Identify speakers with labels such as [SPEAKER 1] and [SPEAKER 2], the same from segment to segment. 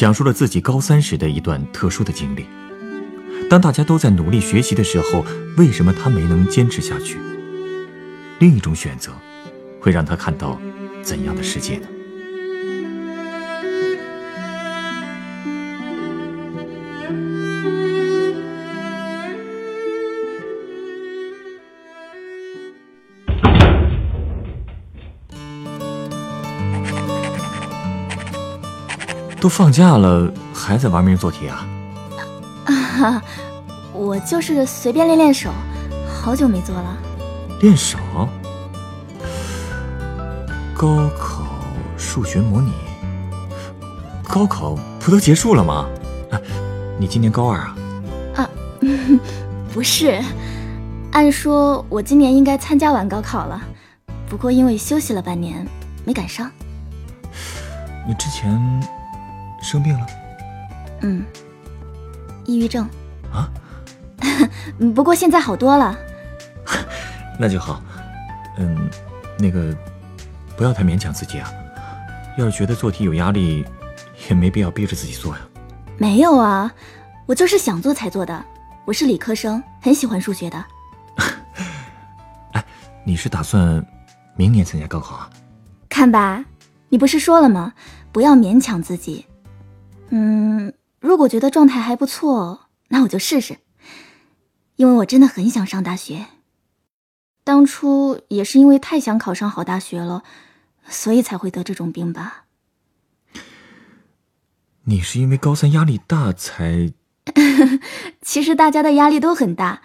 [SPEAKER 1] 讲述了自己高三时的一段特殊的经历。当大家都在努力学习的时候，为什么他没能坚持下去？另一种选择，会让他看到怎样的世界呢？都放假了，还在玩命做题啊？
[SPEAKER 2] 啊，我就是随便练练手，好久没做了。
[SPEAKER 1] 练手？高考数学模拟？高考不都结束了吗？啊，你今年高二啊？
[SPEAKER 2] 啊，不是，按说我今年应该参加完高考了，不过因为休息了半年，没赶上。
[SPEAKER 1] 你之前？生病了，
[SPEAKER 2] 嗯，抑郁症
[SPEAKER 1] 啊，
[SPEAKER 2] 不过现在好多了，
[SPEAKER 1] 那就好。嗯，那个不要太勉强自己啊。要是觉得做题有压力，也没必要逼着自己做呀。
[SPEAKER 2] 没有啊，我就是想做才做的。我是理科生，很喜欢数学的。
[SPEAKER 1] 哎，你是打算明年参加高考啊？
[SPEAKER 2] 看吧，你不是说了吗？不要勉强自己。嗯，如果觉得状态还不错，那我就试试。因为我真的很想上大学，当初也是因为太想考上好大学了，所以才会得这种病吧。
[SPEAKER 1] 你是因为高三压力大才？
[SPEAKER 2] 其实大家的压力都很大，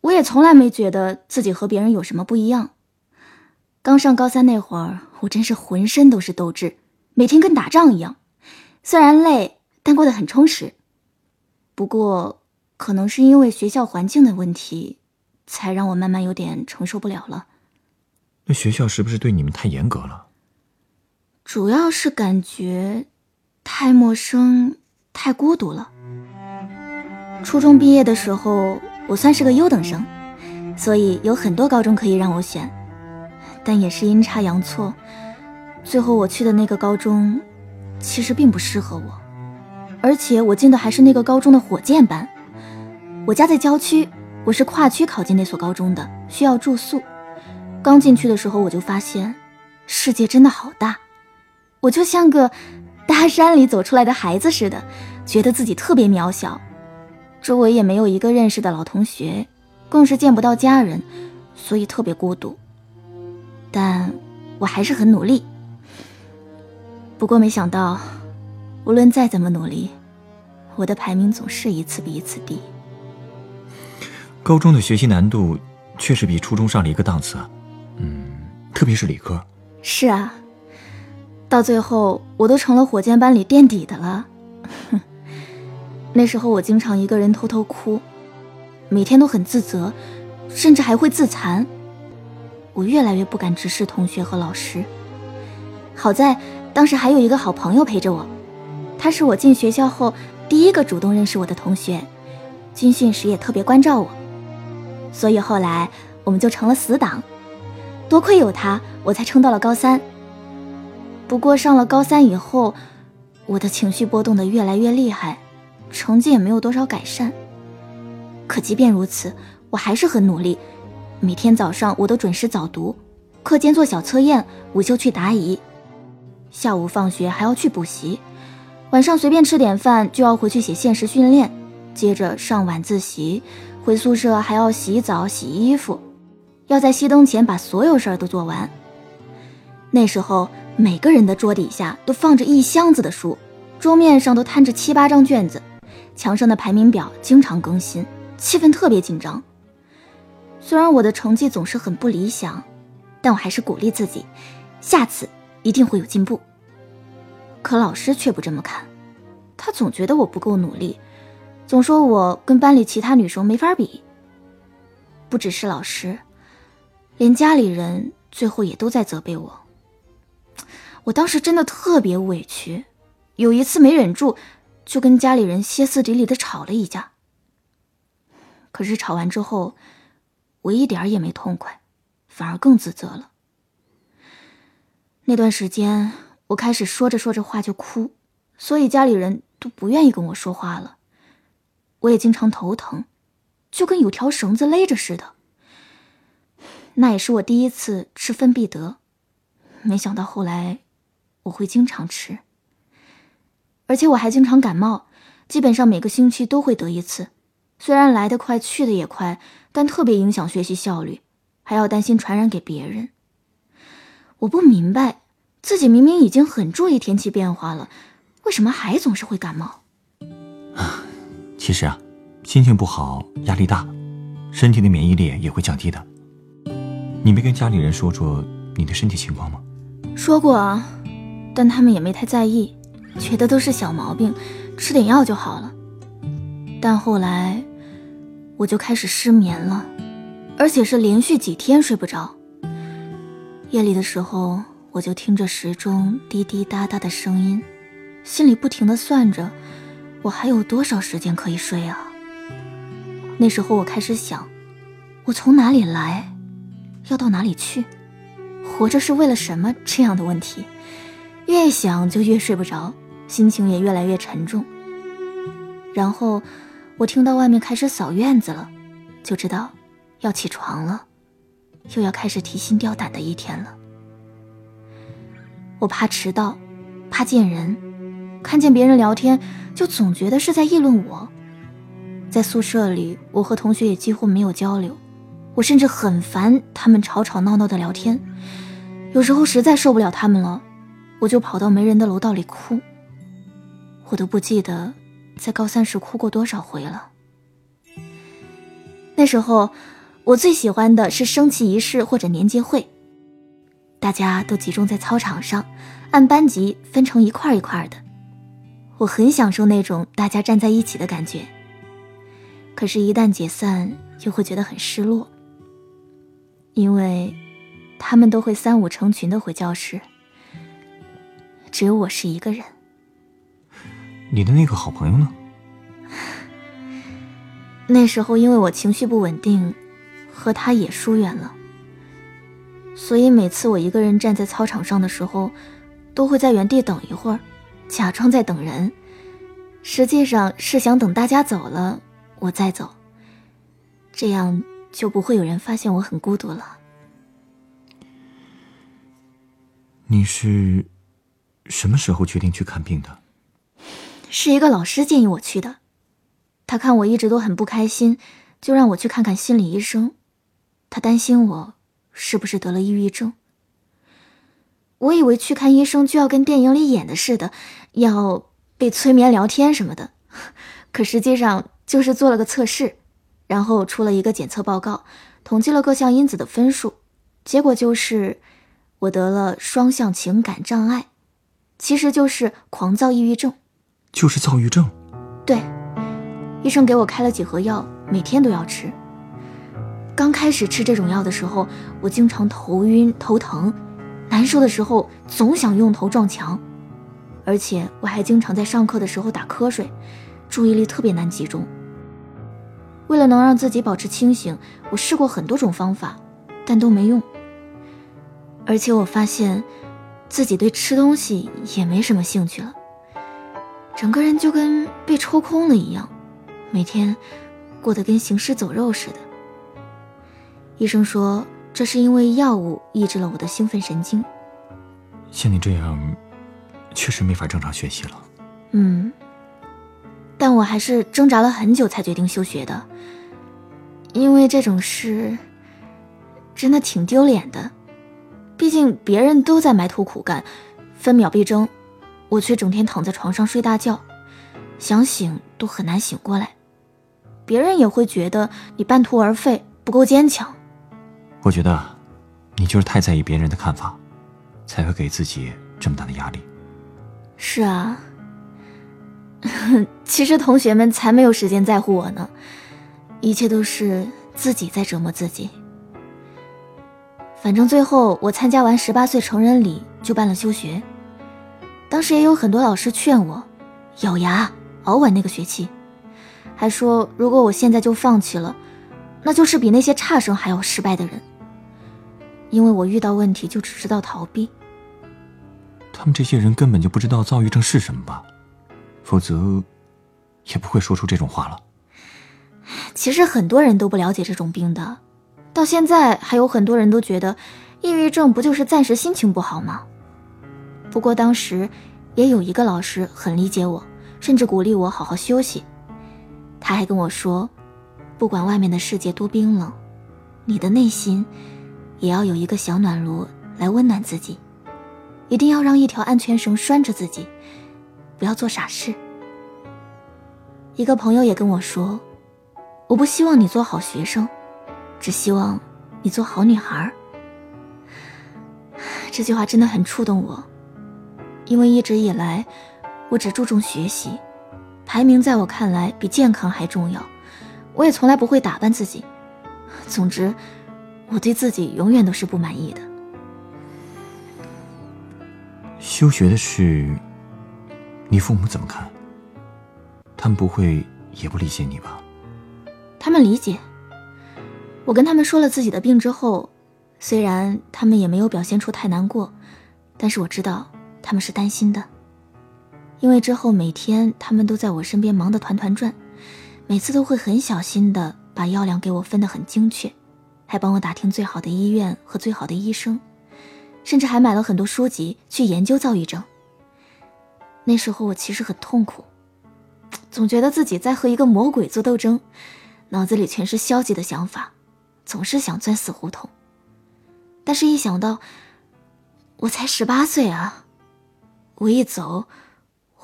[SPEAKER 2] 我也从来没觉得自己和别人有什么不一样。刚上高三那会儿，我真是浑身都是斗志，每天跟打仗一样，虽然累。但过得很充实。不过，可能是因为学校环境的问题，才让我慢慢有点承受不了了。
[SPEAKER 1] 那学校是不是对你们太严格了？
[SPEAKER 2] 主要是感觉太陌生、太孤独了。初中毕业的时候，我算是个优等生，所以有很多高中可以让我选。但也是阴差阳错，最后我去的那个高中，其实并不适合我。而且我进的还是那个高中的火箭班。我家在郊区，我是跨区考进那所高中的，需要住宿。刚进去的时候，我就发现世界真的好大，我就像个大山里走出来的孩子似的，觉得自己特别渺小。周围也没有一个认识的老同学，更是见不到家人，所以特别孤独。但我还是很努力。不过没想到。无论再怎么努力，我的排名总是一次比一次低。
[SPEAKER 1] 高中的学习难度确实比初中上了一个档次啊，嗯，特别是理科。
[SPEAKER 2] 是啊，到最后我都成了火箭班里垫底的了。哼 那时候我经常一个人偷偷哭，每天都很自责，甚至还会自残。我越来越不敢直视同学和老师。好在当时还有一个好朋友陪着我。他是我进学校后第一个主动认识我的同学，军训时也特别关照我，所以后来我们就成了死党。多亏有他，我才撑到了高三。不过上了高三以后，我的情绪波动的越来越厉害，成绩也没有多少改善。可即便如此，我还是很努力，每天早上我都准时早读，课间做小测验，午休去答疑，下午放学还要去补习。晚上随便吃点饭就要回去写现实训练，接着上晚自习，回宿舍还要洗澡洗衣服，要在熄灯前把所有事儿都做完。那时候每个人的桌底下都放着一箱子的书，桌面上都摊着七八张卷子，墙上的排名表经常更新，气氛特别紧张。虽然我的成绩总是很不理想，但我还是鼓励自己，下次一定会有进步。可老师却不这么看，他总觉得我不够努力，总说我跟班里其他女生没法比。不只是老师，连家里人最后也都在责备我。我当时真的特别委屈，有一次没忍住，就跟家里人歇斯底里的吵了一架。可是吵完之后，我一点也没痛快，反而更自责了。那段时间，我开始说着说着话就哭，所以家里人都不愿意跟我说话了。我也经常头疼，就跟有条绳子勒着似的。那也是我第一次吃芬必得，没想到后来我会经常吃，而且我还经常感冒，基本上每个星期都会得一次。虽然来得快去的也快，但特别影响学习效率，还要担心传染给别人。我不明白，自己明明已经很注意天气变化了，为什么还总是会感冒？
[SPEAKER 1] 啊，其实啊，心情不好、压力大，身体的免疫力也会降低的。你没跟家里人说说你的身体情况吗？
[SPEAKER 2] 说过啊，但他们也没太在意，觉得都是小毛病，吃点药就好了。但后来，我就开始失眠了，而且是连续几天睡不着。夜里的时候，我就听着时钟滴滴答答的声音，心里不停的算着，我还有多少时间可以睡啊？那时候我开始想，我从哪里来，要到哪里去，活着是为了什么？这样的问题，越想就越睡不着，心情也越来越沉重。然后，我听到外面开始扫院子了，就知道要起床了。又要开始提心吊胆的一天了。我怕迟到，怕见人，看见别人聊天，就总觉得是在议论我。在宿舍里，我和同学也几乎没有交流，我甚至很烦他们吵吵闹闹的聊天。有时候实在受不了他们了，我就跑到没人的楼道里哭。我都不记得在高三时哭过多少回了。那时候。我最喜欢的是升旗仪式或者年节会，大家都集中在操场上，按班级分成一块一块的。我很享受那种大家站在一起的感觉。可是，一旦解散，又会觉得很失落，因为他们都会三五成群的回教室，只有我是一个人。
[SPEAKER 1] 你的那个好朋友呢？
[SPEAKER 2] 那时候，因为我情绪不稳定。和他也疏远了，所以每次我一个人站在操场上的时候，都会在原地等一会儿，假装在等人，实际上是想等大家走了，我再走，这样就不会有人发现我很孤独了。
[SPEAKER 1] 你是什么时候决定去看病的？
[SPEAKER 2] 是一个老师建议我去的，他看我一直都很不开心，就让我去看看心理医生。他担心我是不是得了抑郁症。我以为去看医生就要跟电影里演的似的，要被催眠、聊天什么的，可实际上就是做了个测试，然后出了一个检测报告，统计了各项因子的分数，结果就是我得了双向情感障碍，其实就是狂躁抑郁症。
[SPEAKER 1] 就是躁郁症。
[SPEAKER 2] 对，医生给我开了几盒药，每天都要吃。刚开始吃这种药的时候，我经常头晕头疼，难受的时候总想用头撞墙，而且我还经常在上课的时候打瞌睡，注意力特别难集中。为了能让自己保持清醒，我试过很多种方法，但都没用。而且我发现，自己对吃东西也没什么兴趣了，整个人就跟被抽空了一样，每天过得跟行尸走肉似的。医生说，这是因为药物抑制了我的兴奋神经。
[SPEAKER 1] 像你这样，确实没法正常学习了。
[SPEAKER 2] 嗯，但我还是挣扎了很久才决定休学的，因为这种事真的挺丢脸的。毕竟别人都在埋头苦干，分秒必争，我却整天躺在床上睡大觉，想醒都很难醒过来。别人也会觉得你半途而废，不够坚强。
[SPEAKER 1] 我觉得，你就是太在意别人的看法，才会给自己这么大的压力。
[SPEAKER 2] 是啊，其实同学们才没有时间在乎我呢，一切都是自己在折磨自己。反正最后我参加完十八岁成人礼就办了休学，当时也有很多老师劝我，咬牙熬完那个学期，还说如果我现在就放弃了，那就是比那些差生还要失败的人。因为我遇到问题就只知道逃避。
[SPEAKER 1] 他们这些人根本就不知道躁郁症是什么吧？否则，也不会说出这种话了。
[SPEAKER 2] 其实很多人都不了解这种病的。到现在还有很多人都觉得，抑郁症不就是暂时心情不好吗？不过当时也有一个老师很理解我，甚至鼓励我好好休息。他还跟我说，不管外面的世界多冰冷，你的内心也要有一个小暖炉来温暖自己。一定要让一条安全绳拴着自己，不要做傻事。一个朋友也跟我说，我不希望你做好学生。只希望你做好女孩。这句话真的很触动我，因为一直以来，我只注重学习，排名在我看来比健康还重要。我也从来不会打扮自己。总之，我对自己永远都是不满意的。
[SPEAKER 1] 休学的事，你父母怎么看？他们不会也不理解你吧？
[SPEAKER 2] 他们理解。我跟他们说了自己的病之后，虽然他们也没有表现出太难过，但是我知道他们是担心的，因为之后每天他们都在我身边忙得团团转，每次都会很小心的把药量给我分得很精确，还帮我打听最好的医院和最好的医生，甚至还买了很多书籍去研究躁郁症。那时候我其实很痛苦，总觉得自己在和一个魔鬼做斗争，脑子里全是消极的想法。总是想钻死胡同，但是一想到我才十八岁啊，我一走，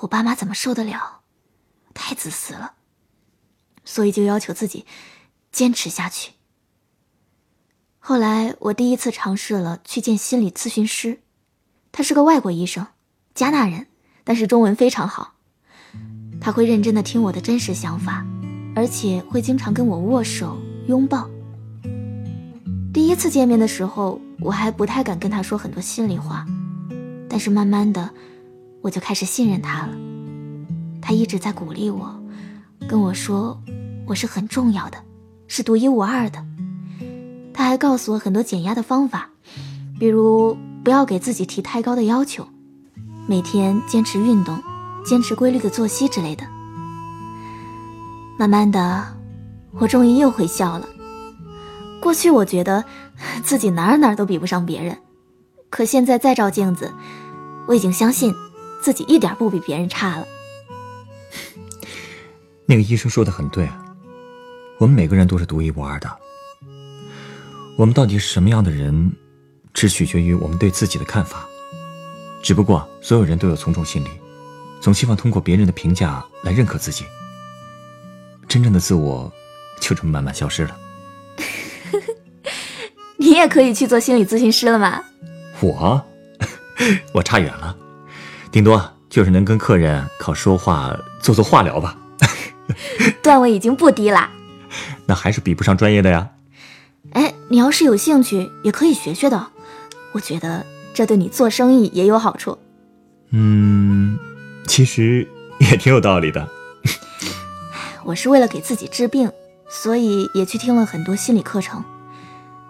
[SPEAKER 2] 我爸妈怎么受得了？太自私了，所以就要求自己坚持下去。后来我第一次尝试了去见心理咨询师，他是个外国医生，加纳人，但是中文非常好，他会认真的听我的真实想法，而且会经常跟我握手拥抱。第一次见面的时候，我还不太敢跟他说很多心里话，但是慢慢的，我就开始信任他了。他一直在鼓励我，跟我说我是很重要的，是独一无二的。他还告诉我很多减压的方法，比如不要给自己提太高的要求，每天坚持运动，坚持规律的作息之类的。慢慢的，我终于又会笑了。过去我觉得自己哪哪都比不上别人，可现在再照镜子，我已经相信自己一点不比别人差了。
[SPEAKER 1] 那个医生说的很对，我们每个人都是独一无二的。我们到底是什么样的人，只取决于我们对自己的看法。只不过所有人都有从众心理，总希望通过别人的评价来认可自己。真正的自我，就这么慢慢消失了。
[SPEAKER 2] 你也可以去做心理咨询师了吗？
[SPEAKER 1] 我，我差远了，顶多就是能跟客人靠说话做做化疗吧。
[SPEAKER 2] 段位已经不低了，
[SPEAKER 1] 那还是比不上专业的呀。
[SPEAKER 2] 哎，你要是有兴趣，也可以学学的。我觉得这对你做生意也有好处。
[SPEAKER 1] 嗯，其实也挺有道理的。
[SPEAKER 2] 我是为了给自己治病，所以也去听了很多心理课程。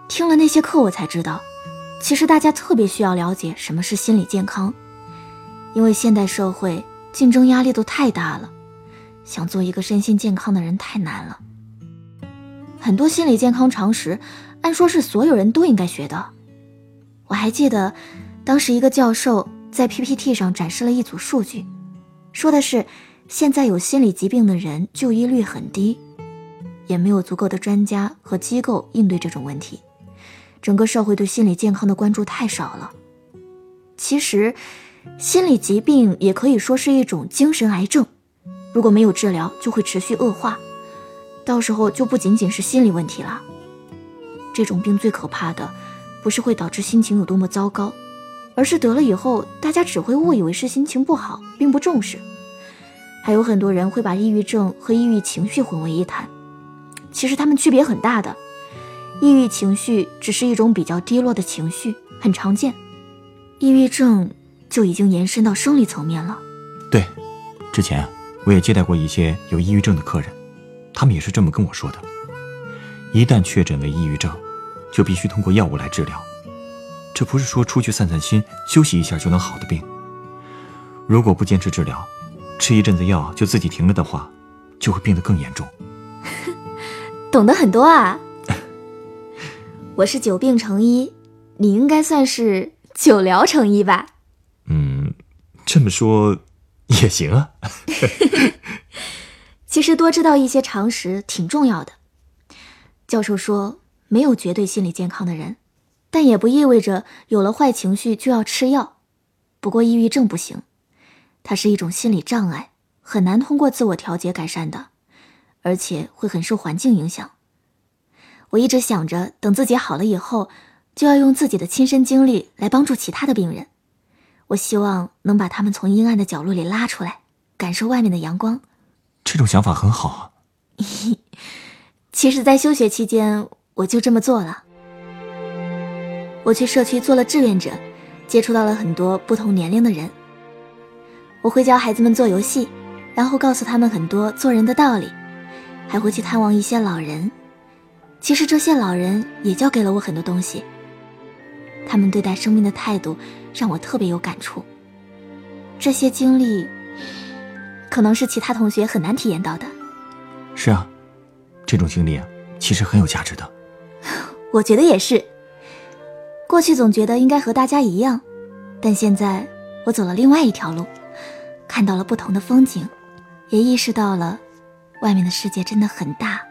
[SPEAKER 2] 听了那些课，我才知道，其实大家特别需要了解什么是心理健康，因为现代社会竞争压力都太大了，想做一个身心健康的人太难了。很多心理健康常识，按说是所有人都应该学的。我还记得，当时一个教授在 PPT 上展示了一组数据，说的是现在有心理疾病的人就医率很低，也没有足够的专家和机构应对这种问题。整个社会对心理健康的关注太少了。其实，心理疾病也可以说是一种精神癌症，如果没有治疗，就会持续恶化，到时候就不仅仅是心理问题了。这种病最可怕的，不是会导致心情有多么糟糕，而是得了以后，大家只会误以为是心情不好，并不重视。还有很多人会把抑郁症和抑郁情绪混为一谈，其实他们区别很大的。抑郁情绪只是一种比较低落的情绪，很常见；抑郁症就已经延伸到生理层面了。
[SPEAKER 1] 对，之前我也接待过一些有抑郁症的客人，他们也是这么跟我说的。一旦确诊为抑郁症，就必须通过药物来治疗。这不是说出去散散心、休息一下就能好的病。如果不坚持治疗，吃一阵子药就自己停了的话，就会病得更严重。
[SPEAKER 2] 懂得很多啊！我是久病成医，你应该算是久疗成医吧？
[SPEAKER 1] 嗯，这么说也行啊。
[SPEAKER 2] 其实多知道一些常识挺重要的。教授说，没有绝对心理健康的人，但也不意味着有了坏情绪就要吃药。不过抑郁症不行。它是一种心理障碍，很难通过自我调节改善的，而且会很受环境影响。我一直想着，等自己好了以后，就要用自己的亲身经历来帮助其他的病人。我希望能把他们从阴暗的角落里拉出来，感受外面的阳光。
[SPEAKER 1] 这种想法很好啊。
[SPEAKER 2] 其实，在休学期间，我就这么做了。我去社区做了志愿者，接触到了很多不同年龄的人。我会教孩子们做游戏，然后告诉他们很多做人的道理，还会去探望一些老人。其实这些老人也教给了我很多东西。他们对待生命的态度让我特别有感触。这些经历，可能是其他同学很难体验到的。
[SPEAKER 1] 是啊，这种经历啊，其实很有价值的。
[SPEAKER 2] 我觉得也是。过去总觉得应该和大家一样，但现在我走了另外一条路。看到了不同的风景，也意识到了，外面的世界真的很大，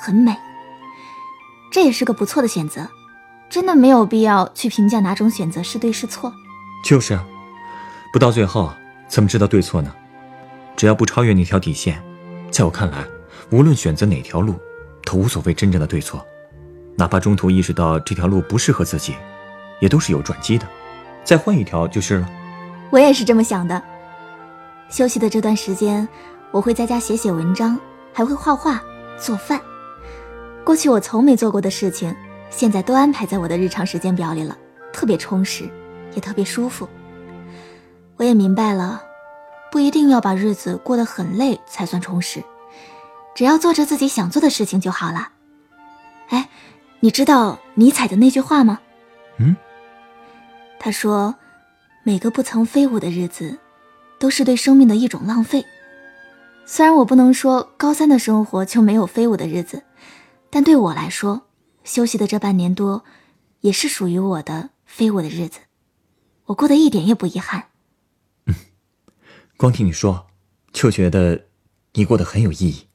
[SPEAKER 2] 很美。这也是个不错的选择，真的没有必要去评价哪种选择是对是错。
[SPEAKER 1] 就是啊，不到最后怎么知道对错呢？只要不超越那条底线，在我看来，无论选择哪条路，都无所谓真正的对错。哪怕中途意识到这条路不适合自己，也都是有转机的，再换一条就是了。
[SPEAKER 2] 我也是这么想的。休息的这段时间，我会在家写写文章，还会画画、做饭。过去我从没做过的事情，现在都安排在我的日常时间表里了，特别充实，也特别舒服。我也明白了，不一定要把日子过得很累才算充实，只要做着自己想做的事情就好了。哎，你知道尼采的那句话吗？
[SPEAKER 1] 嗯，
[SPEAKER 2] 他说：“每个不曾飞舞的日子。”都是对生命的一种浪费。虽然我不能说高三的生活就没有飞舞的日子，但对我来说，休息的这半年多，也是属于我的飞舞的日子。我过得一点也不遗憾。
[SPEAKER 1] 嗯，光听你说，就觉得你过得很有意义。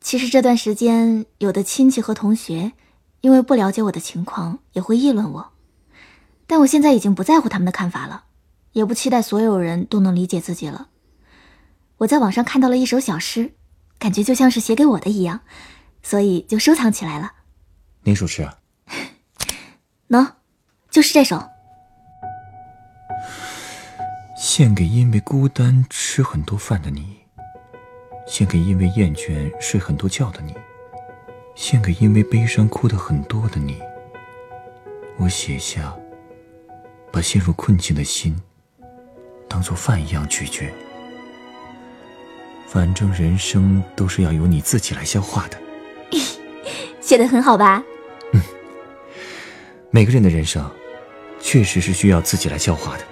[SPEAKER 2] 其实这段时间，有的亲戚和同学，因为不了解我的情况，也会议论我，但我现在已经不在乎他们的看法了。也不期待所有人都能理解自己了。我在网上看到了一首小诗，感觉就像是写给我的一样，所以就收藏起来了。
[SPEAKER 1] 哪首诗啊？
[SPEAKER 2] 喏，就是这首。
[SPEAKER 1] 献给因为孤单吃很多饭的你，献给因为厌倦睡很多觉的你，献给因为悲伤哭的很多的你。我写下，把陷入困境的心。当做饭一样咀嚼，反正人生都是要由你自己来消化的。
[SPEAKER 2] 写的很好吧？
[SPEAKER 1] 嗯，每个人的人生，确实是需要自己来消化的。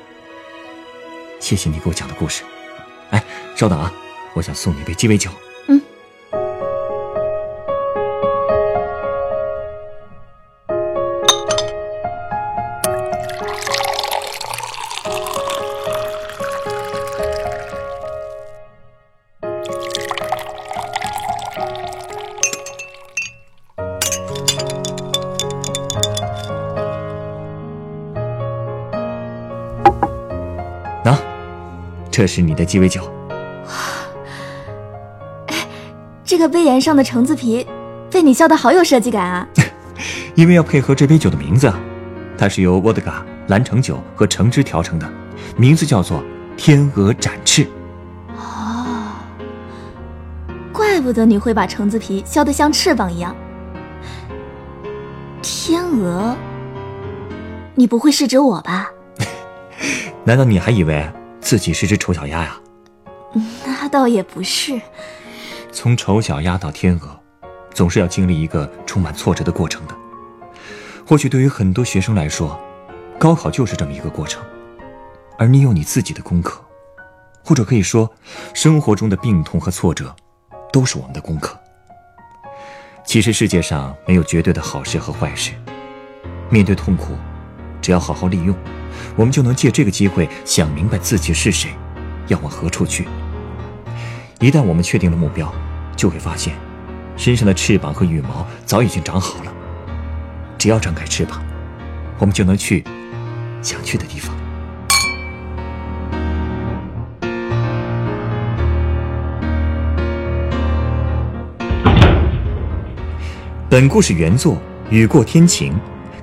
[SPEAKER 1] 谢谢你给我讲的故事。哎，稍等啊，我想送你一杯鸡尾酒。这是你的鸡尾酒。
[SPEAKER 2] 哎，这个杯沿上的橙子皮，被你削的好有设计感啊！
[SPEAKER 1] 因为要配合这杯酒的名字啊，它是由沃德嘎、蓝橙酒和橙汁调成的，名字叫做“天鹅展翅”。
[SPEAKER 2] 哦，不得你会把橙子皮削得像翅膀一样。天鹅，你不会是指我吧？
[SPEAKER 1] 难道你还以为自己是只丑小鸭呀？
[SPEAKER 2] 那倒也不是。
[SPEAKER 1] 从丑小鸭到天鹅，总是要经历一个充满挫折的过程的。或许对于很多学生来说，高考就是这么一个过程，而你有你自己的功课，或者可以说，生活中的病痛和挫折，都是我们的功课。其实世界上没有绝对的好事和坏事，面对痛苦，只要好好利用，我们就能借这个机会想明白自己是谁，要往何处去。一旦我们确定了目标，就会发现，身上的翅膀和羽毛早已经长好了。只要张开翅膀，我们就能去想去的地方。本故事原作《雨过天晴》，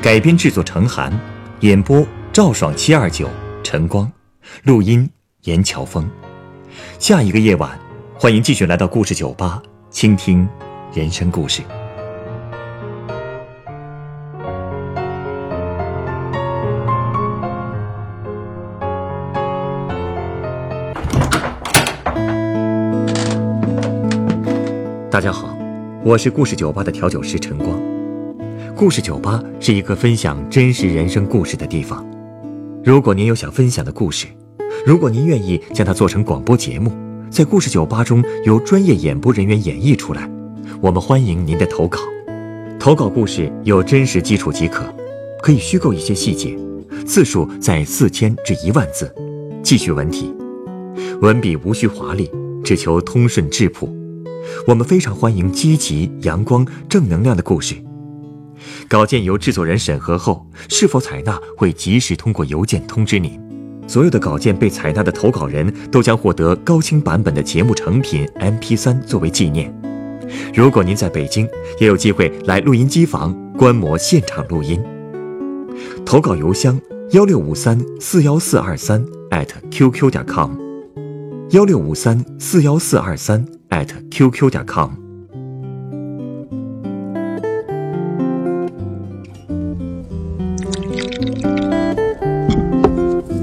[SPEAKER 1] 改编制作成寒，演播赵爽七二九晨光，录音严乔峰。下一个夜晚，欢迎继续来到故事酒吧，倾听人生故事。大家好。我是故事酒吧的调酒师陈光。故事酒吧是一个分享真实人生故事的地方。如果您有想分享的故事，如果您愿意将它做成广播节目，在故事酒吧中由专业演播人员演绎出来，我们欢迎您的投稿。投稿故事有真实基础即可，可以虚构一些细节，字数在四千至一万字，记叙文体，文笔无需华丽，只求通顺质朴。我们非常欢迎积极、阳光、正能量的故事。稿件由制作人审核后，是否采纳会及时通过邮件通知您。所有的稿件被采纳的投稿人都将获得高清版本的节目成品 MP3 作为纪念。如果您在北京，也有机会来录音机房观摩现场录音。投稿邮箱：幺六五三四幺四二三 @QQ 点 com。幺六五三四幺四二三。at qq 点 com。